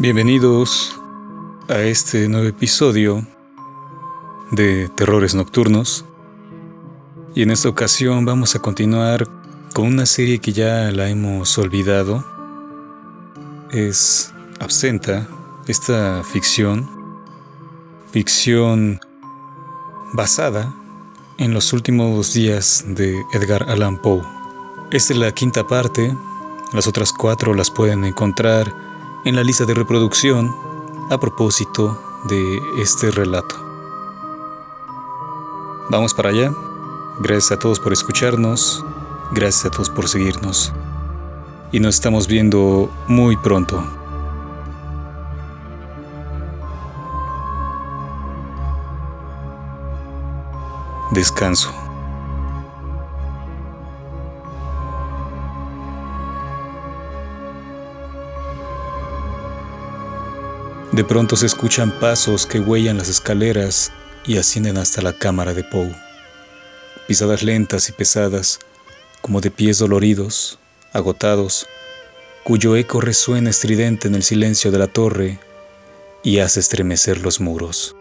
Bienvenidos a este nuevo episodio de Terrores Nocturnos. Y en esta ocasión vamos a continuar con una serie que ya la hemos olvidado. Es Absenta, esta ficción. Ficción basada en los últimos días de Edgar Allan Poe. Esta es la quinta parte. Las otras cuatro las pueden encontrar en la lista de reproducción a propósito de este relato. Vamos para allá. Gracias a todos por escucharnos. Gracias a todos por seguirnos. Y nos estamos viendo muy pronto. Descanso. De pronto se escuchan pasos que huellan las escaleras y ascienden hasta la cámara de Poe. Pisadas lentas y pesadas, como de pies doloridos, agotados, cuyo eco resuena estridente en el silencio de la torre y hace estremecer los muros.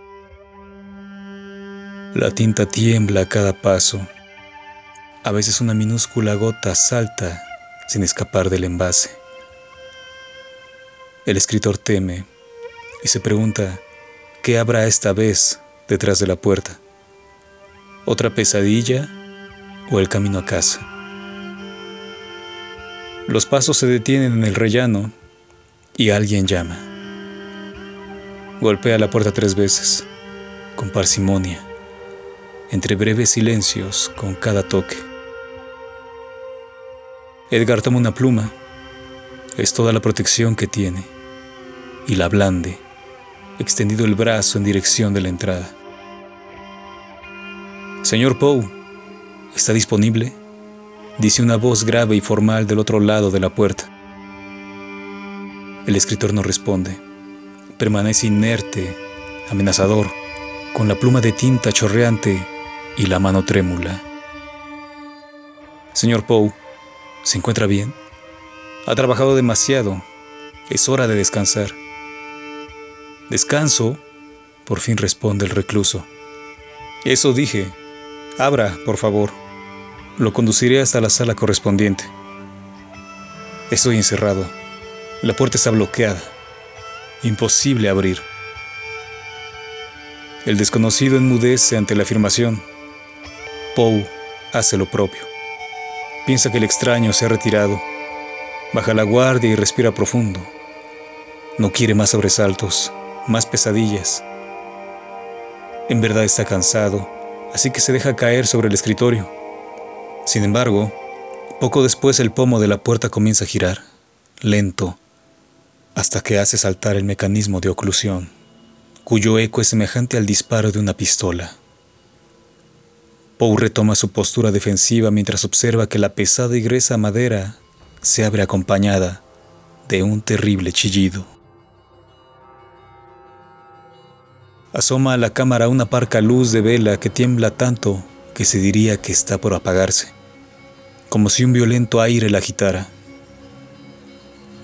La tinta tiembla a cada paso. A veces una minúscula gota salta sin escapar del envase. El escritor teme y se pregunta, ¿qué habrá esta vez detrás de la puerta? ¿Otra pesadilla o el camino a casa? Los pasos se detienen en el rellano y alguien llama. Golpea la puerta tres veces, con parsimonia, entre breves silencios con cada toque. Edgar toma una pluma, es toda la protección que tiene, y la blande extendido el brazo en dirección de la entrada. Señor Poe, ¿está disponible? dice una voz grave y formal del otro lado de la puerta. El escritor no responde. Permanece inerte, amenazador, con la pluma de tinta chorreante y la mano trémula. Señor Poe, ¿se encuentra bien? Ha trabajado demasiado. Es hora de descansar. Descanso, por fin responde el recluso. Eso dije. Abra, por favor. Lo conduciré hasta la sala correspondiente. Estoy encerrado. La puerta está bloqueada. Imposible abrir. El desconocido enmudece ante la afirmación. Poe hace lo propio. Piensa que el extraño se ha retirado. Baja la guardia y respira profundo. No quiere más sobresaltos más pesadillas. En verdad está cansado, así que se deja caer sobre el escritorio. Sin embargo, poco después el pomo de la puerta comienza a girar, lento, hasta que hace saltar el mecanismo de oclusión, cuyo eco es semejante al disparo de una pistola. Poe retoma su postura defensiva mientras observa que la pesada y gruesa madera se abre acompañada de un terrible chillido. Asoma a la cámara una parca luz de vela que tiembla tanto que se diría que está por apagarse, como si un violento aire la agitara.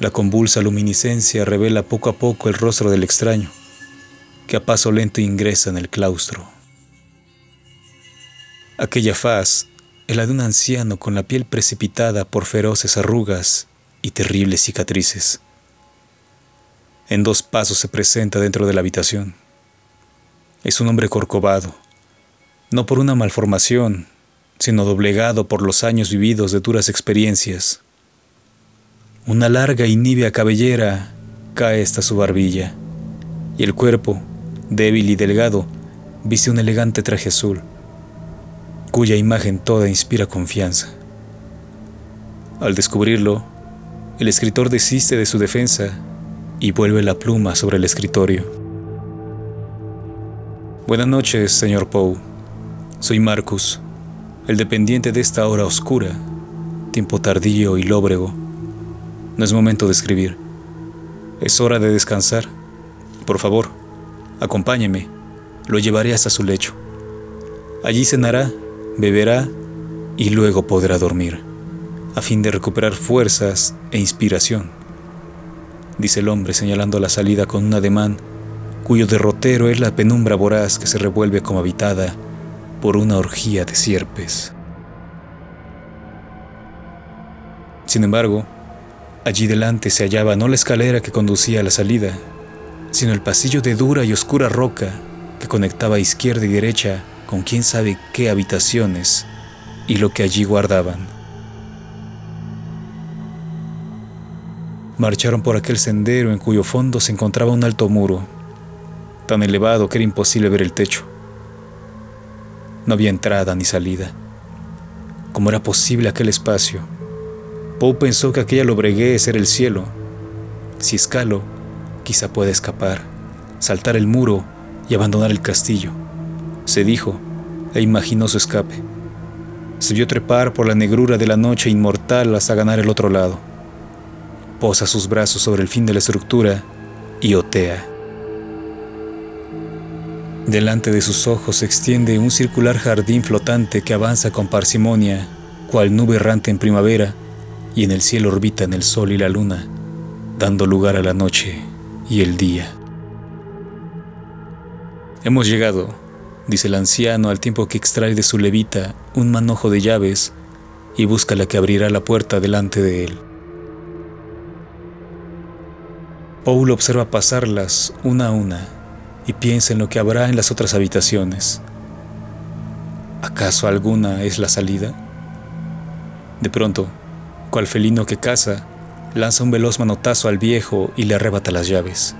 La convulsa luminiscencia revela poco a poco el rostro del extraño, que a paso lento ingresa en el claustro. Aquella faz es la de un anciano con la piel precipitada por feroces arrugas y terribles cicatrices. En dos pasos se presenta dentro de la habitación es un hombre corcovado, no por una malformación, sino doblegado por los años vividos de duras experiencias. Una larga y nívea cabellera cae hasta su barbilla, y el cuerpo, débil y delgado, viste un elegante traje azul, cuya imagen toda inspira confianza. Al descubrirlo, el escritor desiste de su defensa y vuelve la pluma sobre el escritorio. Buenas noches, señor Poe. Soy Marcus, el dependiente de esta hora oscura, tiempo tardío y lóbrego. No es momento de escribir. Es hora de descansar. Por favor, acompáñeme. Lo llevaré hasta su lecho. Allí cenará, beberá y luego podrá dormir, a fin de recuperar fuerzas e inspiración. dice el hombre señalando la salida con un ademán cuyo derrotero es la penumbra voraz que se revuelve como habitada por una orgía de sierpes. Sin embargo, allí delante se hallaba no la escalera que conducía a la salida, sino el pasillo de dura y oscura roca que conectaba izquierda y derecha con quién sabe qué habitaciones y lo que allí guardaban. Marcharon por aquel sendero en cuyo fondo se encontraba un alto muro, tan elevado que era imposible ver el techo. No había entrada ni salida. ¿Cómo era posible aquel espacio? Poe pensó que aquella lobreguez era el cielo. Si escalo, quizá pueda escapar, saltar el muro y abandonar el castillo. Se dijo e imaginó su escape. Se vio trepar por la negrura de la noche inmortal hasta ganar el otro lado. Posa sus brazos sobre el fin de la estructura y otea. Delante de sus ojos se extiende un circular jardín flotante que avanza con parsimonia, cual nube errante en primavera, y en el cielo orbitan el sol y la luna, dando lugar a la noche y el día. Hemos llegado, dice el anciano al tiempo que extrae de su levita un manojo de llaves y busca la que abrirá la puerta delante de él. Paul observa pasarlas una a una y piensa en lo que habrá en las otras habitaciones. ¿Acaso alguna es la salida? De pronto, cual felino que caza, lanza un veloz manotazo al viejo y le arrebata las llaves.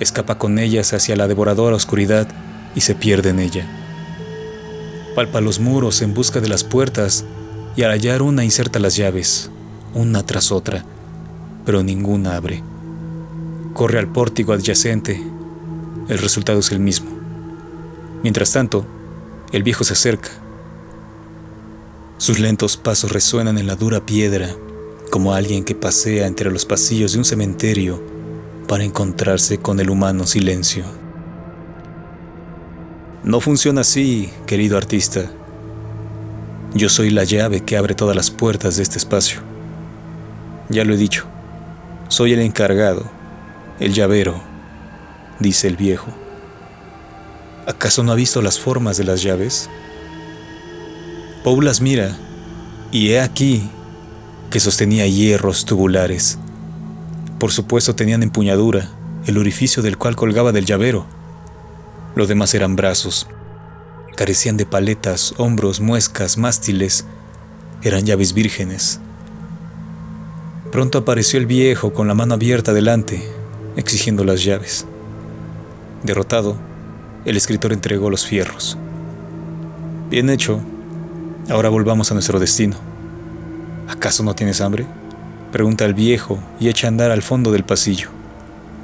Escapa con ellas hacia la devoradora oscuridad y se pierde en ella. Palpa los muros en busca de las puertas y al hallar una inserta las llaves, una tras otra, pero ninguna abre. Corre al pórtico adyacente el resultado es el mismo. Mientras tanto, el viejo se acerca. Sus lentos pasos resuenan en la dura piedra como alguien que pasea entre los pasillos de un cementerio para encontrarse con el humano silencio. No funciona así, querido artista. Yo soy la llave que abre todas las puertas de este espacio. Ya lo he dicho, soy el encargado, el llavero dice el viejo. ¿Acaso no ha visto las formas de las llaves? Paul las mira, y he aquí que sostenía hierros tubulares. Por supuesto tenían empuñadura, el orificio del cual colgaba del llavero. Los demás eran brazos. Carecían de paletas, hombros, muescas, mástiles. Eran llaves vírgenes. Pronto apareció el viejo con la mano abierta delante, exigiendo las llaves. Derrotado, el escritor entregó los fierros. Bien hecho. Ahora volvamos a nuestro destino. ¿Acaso no tienes hambre? Pregunta el viejo y echa a andar al fondo del pasillo,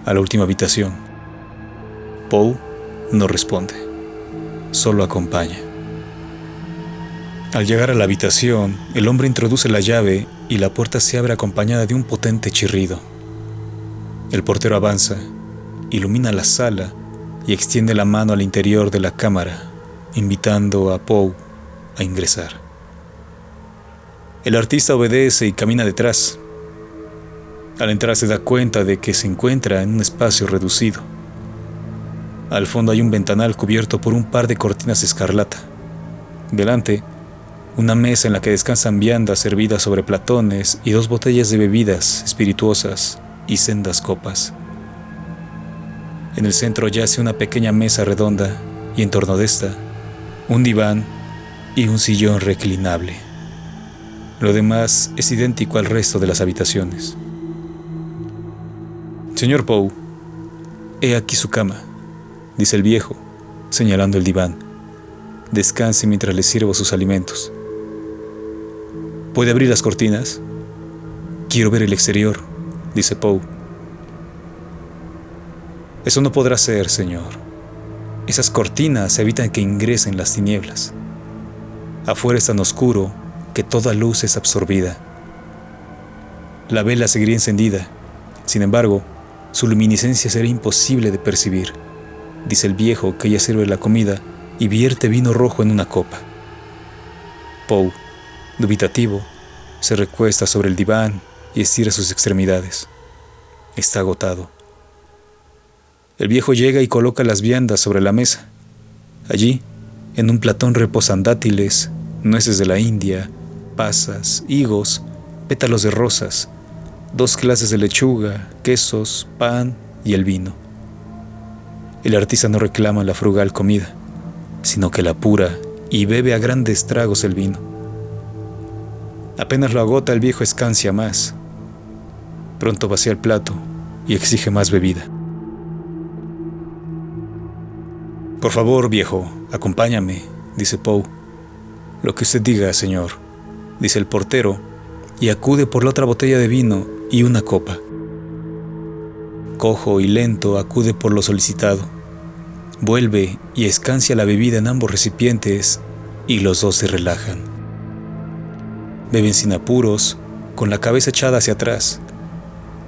a la última habitación. Poe no responde, solo acompaña. Al llegar a la habitación, el hombre introduce la llave y la puerta se abre acompañada de un potente chirrido. El portero avanza, ilumina la sala y extiende la mano al interior de la cámara, invitando a Poe a ingresar. El artista obedece y camina detrás. Al entrar se da cuenta de que se encuentra en un espacio reducido. Al fondo hay un ventanal cubierto por un par de cortinas escarlata. Delante, una mesa en la que descansan viandas servidas sobre platones y dos botellas de bebidas espirituosas y sendas copas. En el centro yace una pequeña mesa redonda y en torno de esta, un diván y un sillón reclinable. Lo demás es idéntico al resto de las habitaciones. Señor Poe, he aquí su cama, dice el viejo, señalando el diván. Descanse mientras le sirvo sus alimentos. ¿Puede abrir las cortinas? Quiero ver el exterior, dice Poe eso no podrá ser, Señor. Esas cortinas evitan que ingresen las tinieblas. Afuera es tan oscuro que toda luz es absorbida. La vela seguiría encendida. Sin embargo, su luminiscencia será imposible de percibir, dice el viejo que ya sirve la comida y vierte vino rojo en una copa. Poe, dubitativo, se recuesta sobre el diván y estira sus extremidades. Está agotado. El viejo llega y coloca las viandas sobre la mesa. Allí, en un platón reposan dátiles, nueces de la India, pasas, higos, pétalos de rosas, dos clases de lechuga, quesos, pan y el vino. El artista no reclama la frugal comida, sino que la pura y bebe a grandes tragos el vino. Apenas lo agota el viejo escancia más. Pronto vacía el plato y exige más bebida. Por favor, viejo, acompáñame, dice Poe. Lo que usted diga, señor, dice el portero, y acude por la otra botella de vino y una copa. Cojo y lento acude por lo solicitado. Vuelve y escancia la bebida en ambos recipientes y los dos se relajan. Beben sin apuros, con la cabeza echada hacia atrás.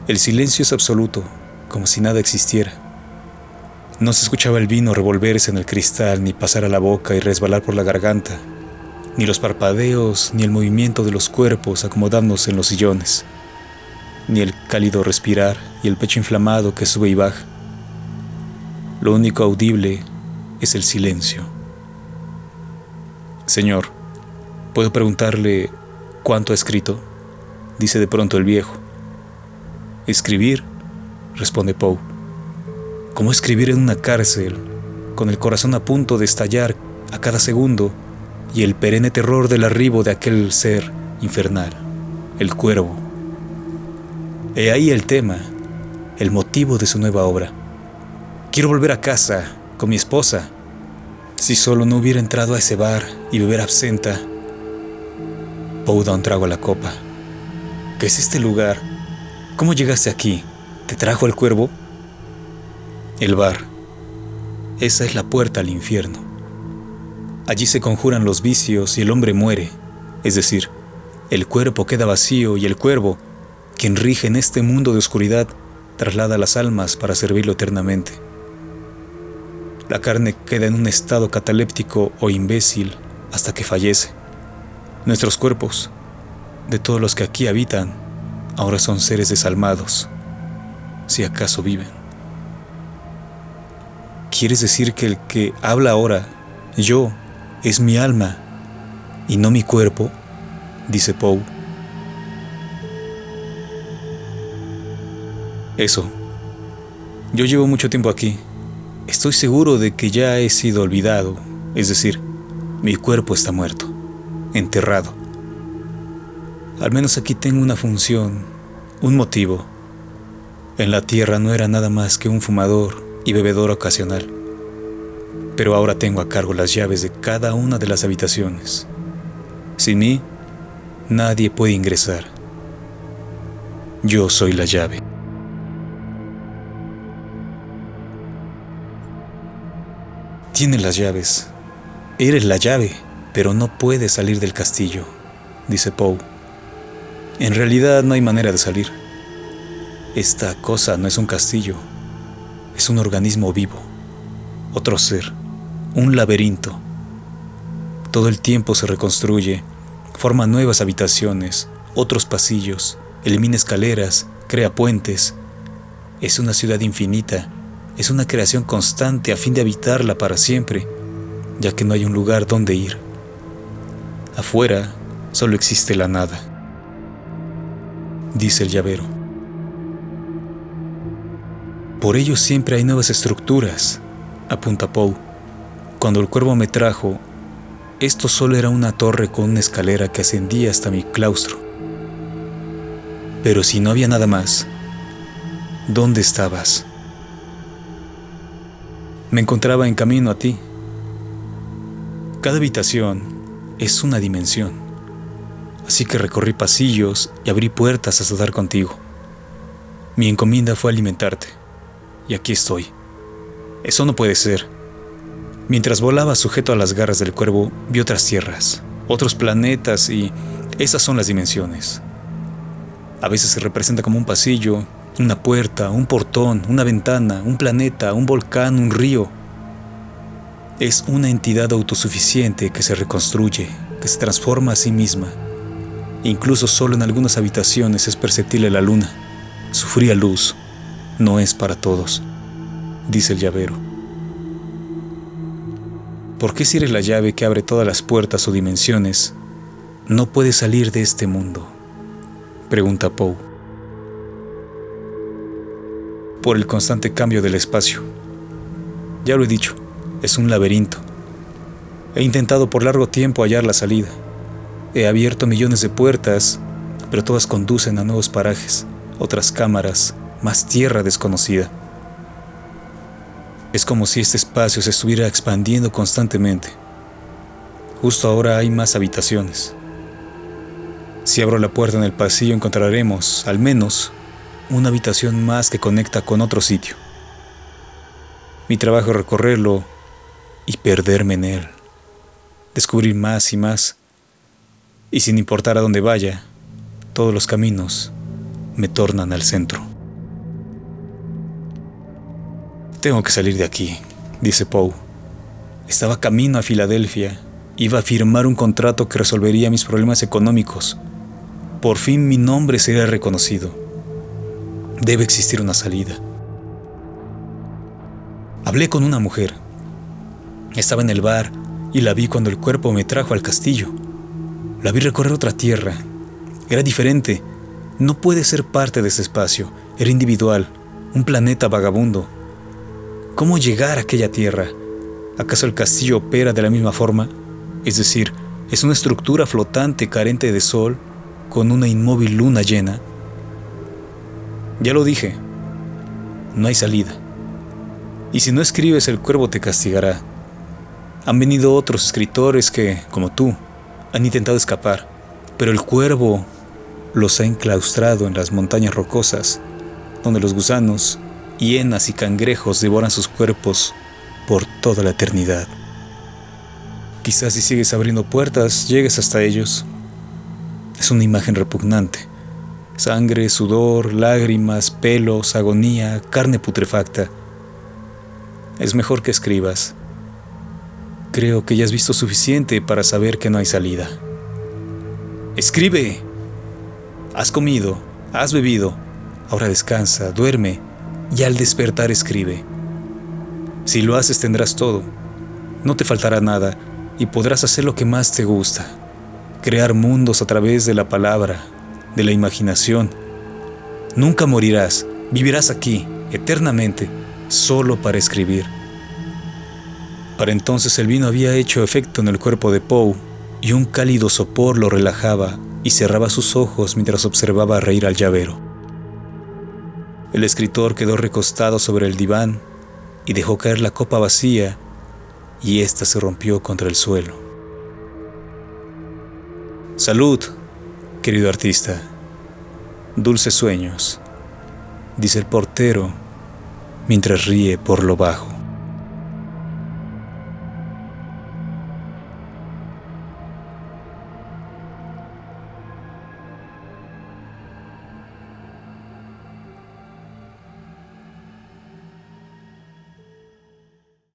El silencio es absoluto, como si nada existiera. No se escuchaba el vino revolverse en el cristal, ni pasar a la boca y resbalar por la garganta, ni los parpadeos, ni el movimiento de los cuerpos acomodándose en los sillones, ni el cálido respirar y el pecho inflamado que sube y baja. Lo único audible es el silencio. Señor, ¿puedo preguntarle cuánto ha escrito? Dice de pronto el viejo. Escribir, responde Poe como escribir en una cárcel, con el corazón a punto de estallar a cada segundo y el perenne terror del arribo de aquel ser infernal, el cuervo. He ahí el tema, el motivo de su nueva obra. Quiero volver a casa con mi esposa. Si solo no hubiera entrado a ese bar y beber absenta. Da un trago a la copa. ¿Qué es este lugar? ¿Cómo llegaste aquí? ¿Te trajo el cuervo? El bar. Esa es la puerta al infierno. Allí se conjuran los vicios y el hombre muere, es decir, el cuerpo queda vacío y el cuervo, quien rige en este mundo de oscuridad, traslada las almas para servirlo eternamente. La carne queda en un estado cataléptico o imbécil hasta que fallece. Nuestros cuerpos, de todos los que aquí habitan, ahora son seres desalmados, si acaso viven. ¿Quieres decir que el que habla ahora, yo, es mi alma y no mi cuerpo? Dice Poe. Eso. Yo llevo mucho tiempo aquí. Estoy seguro de que ya he sido olvidado, es decir, mi cuerpo está muerto, enterrado. Al menos aquí tengo una función, un motivo. En la tierra no era nada más que un fumador y bebedor ocasional. Pero ahora tengo a cargo las llaves de cada una de las habitaciones. Sin mí, nadie puede ingresar. Yo soy la llave. Tienes las llaves. Eres la llave, pero no puedes salir del castillo, dice Poe. En realidad no hay manera de salir. Esta cosa no es un castillo, es un organismo vivo, otro ser, un laberinto. Todo el tiempo se reconstruye, forma nuevas habitaciones, otros pasillos, elimina escaleras, crea puentes. Es una ciudad infinita, es una creación constante a fin de habitarla para siempre, ya que no hay un lugar donde ir. Afuera solo existe la nada, dice el llavero. Por ello siempre hay nuevas estructuras, apunta Poe. Cuando el cuervo me trajo, esto solo era una torre con una escalera que ascendía hasta mi claustro. Pero si no había nada más, ¿dónde estabas? Me encontraba en camino a ti. Cada habitación es una dimensión, así que recorrí pasillos y abrí puertas hasta dar contigo. Mi encomienda fue alimentarte y aquí estoy. Eso no puede ser. Mientras volaba sujeto a las garras del cuervo, vi otras tierras, otros planetas y esas son las dimensiones. A veces se representa como un pasillo, una puerta, un portón, una ventana, un planeta, un volcán, un río. Es una entidad autosuficiente que se reconstruye, que se transforma a sí misma. Incluso solo en algunas habitaciones es perceptible la luna, su fría luz, no es para todos, dice el llavero. ¿Por qué si eres la llave que abre todas las puertas o dimensiones, no puedes salir de este mundo? Pregunta Poe. Por el constante cambio del espacio. Ya lo he dicho, es un laberinto. He intentado por largo tiempo hallar la salida. He abierto millones de puertas, pero todas conducen a nuevos parajes, otras cámaras, más tierra desconocida. Es como si este espacio se estuviera expandiendo constantemente. Justo ahora hay más habitaciones. Si abro la puerta en el pasillo encontraremos, al menos, una habitación más que conecta con otro sitio. Mi trabajo es recorrerlo y perderme en él, descubrir más y más, y sin importar a dónde vaya, todos los caminos me tornan al centro. Tengo que salir de aquí, dice Poe. Estaba camino a Filadelfia. Iba a firmar un contrato que resolvería mis problemas económicos. Por fin mi nombre sería reconocido. Debe existir una salida. Hablé con una mujer. Estaba en el bar y la vi cuando el cuerpo me trajo al castillo. La vi recorrer otra tierra. Era diferente. No puede ser parte de ese espacio. Era individual, un planeta vagabundo, ¿Cómo llegar a aquella tierra? ¿Acaso el castillo opera de la misma forma? Es decir, es una estructura flotante carente de sol con una inmóvil luna llena. Ya lo dije, no hay salida. Y si no escribes el cuervo te castigará. Han venido otros escritores que, como tú, han intentado escapar, pero el cuervo los ha enclaustrado en las montañas rocosas, donde los gusanos hienas y cangrejos devoran sus cuerpos por toda la eternidad. Quizás si sigues abriendo puertas, llegues hasta ellos. Es una imagen repugnante. Sangre, sudor, lágrimas, pelos, agonía, carne putrefacta. Es mejor que escribas. Creo que ya has visto suficiente para saber que no hay salida. Escribe. Has comido, has bebido. Ahora descansa, duerme y al despertar escribe. Si lo haces tendrás todo, no te faltará nada y podrás hacer lo que más te gusta, crear mundos a través de la palabra, de la imaginación. Nunca morirás, vivirás aquí, eternamente, solo para escribir. Para entonces el vino había hecho efecto en el cuerpo de Poe y un cálido sopor lo relajaba y cerraba sus ojos mientras observaba reír al llavero. El escritor quedó recostado sobre el diván y dejó caer la copa vacía y ésta se rompió contra el suelo. Salud, querido artista. Dulces sueños, dice el portero mientras ríe por lo bajo.